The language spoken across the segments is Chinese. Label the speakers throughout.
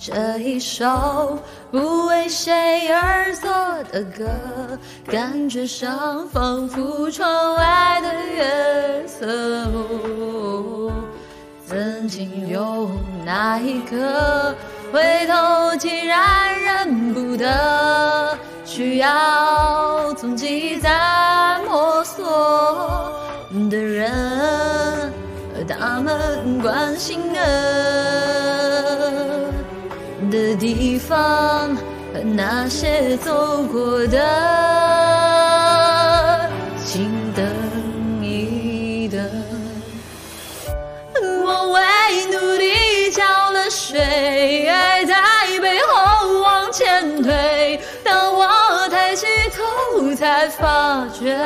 Speaker 1: 这一首不为谁而作的歌，感觉上仿佛窗外的月色。曾经有那一刻，回头竟然认不得，需要从记忆再摸索的人，他们关心的的地方，和那些走过的请等一等。我为努力浇了水，爱在背后往前推。当我抬起头，才发觉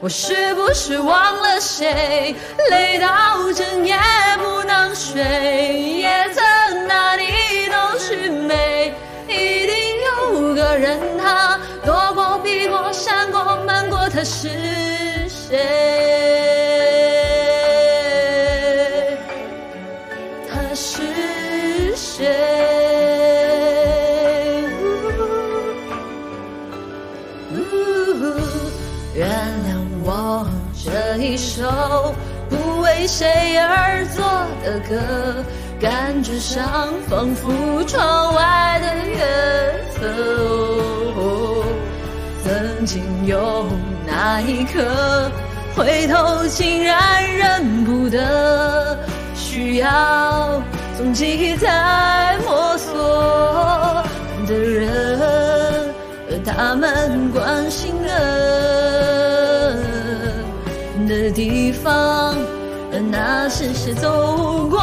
Speaker 1: 我是不是忘了谁？累到整夜不能睡，他是谁？他是谁？原谅我这一首不为谁而作的歌，感觉上仿佛窗外的月色。曾经有那一刻，回头竟然认不得，需要从记忆再摸索。的人，和他们关心的的地方，和那是谁走过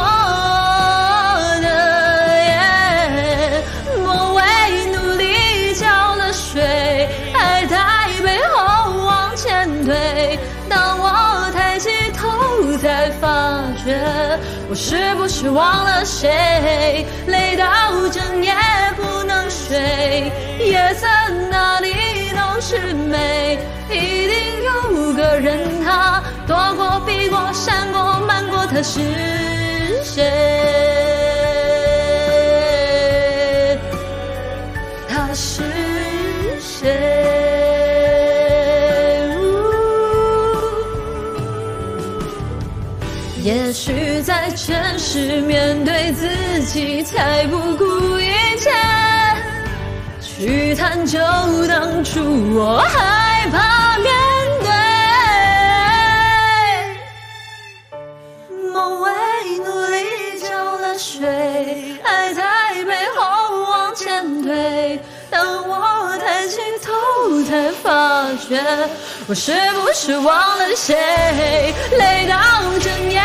Speaker 1: 才发觉我是不是忘了谁？累到整夜不能睡，夜色哪里都是美。一定有个人，他躲过、避过、闪过、瞒过，他是谁？他是谁？也许在真实面对自己，才不顾一切去探究当初我害怕面对。梦为努力浇了水，爱在背后往前推。当我抬起头，才发觉我是不是忘了谁？累到整夜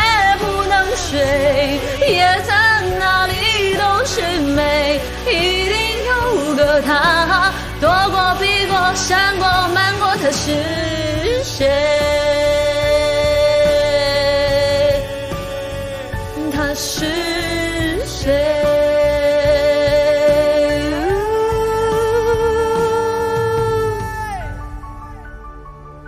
Speaker 1: 他，躲过、避过、闪过、瞒过，他是谁？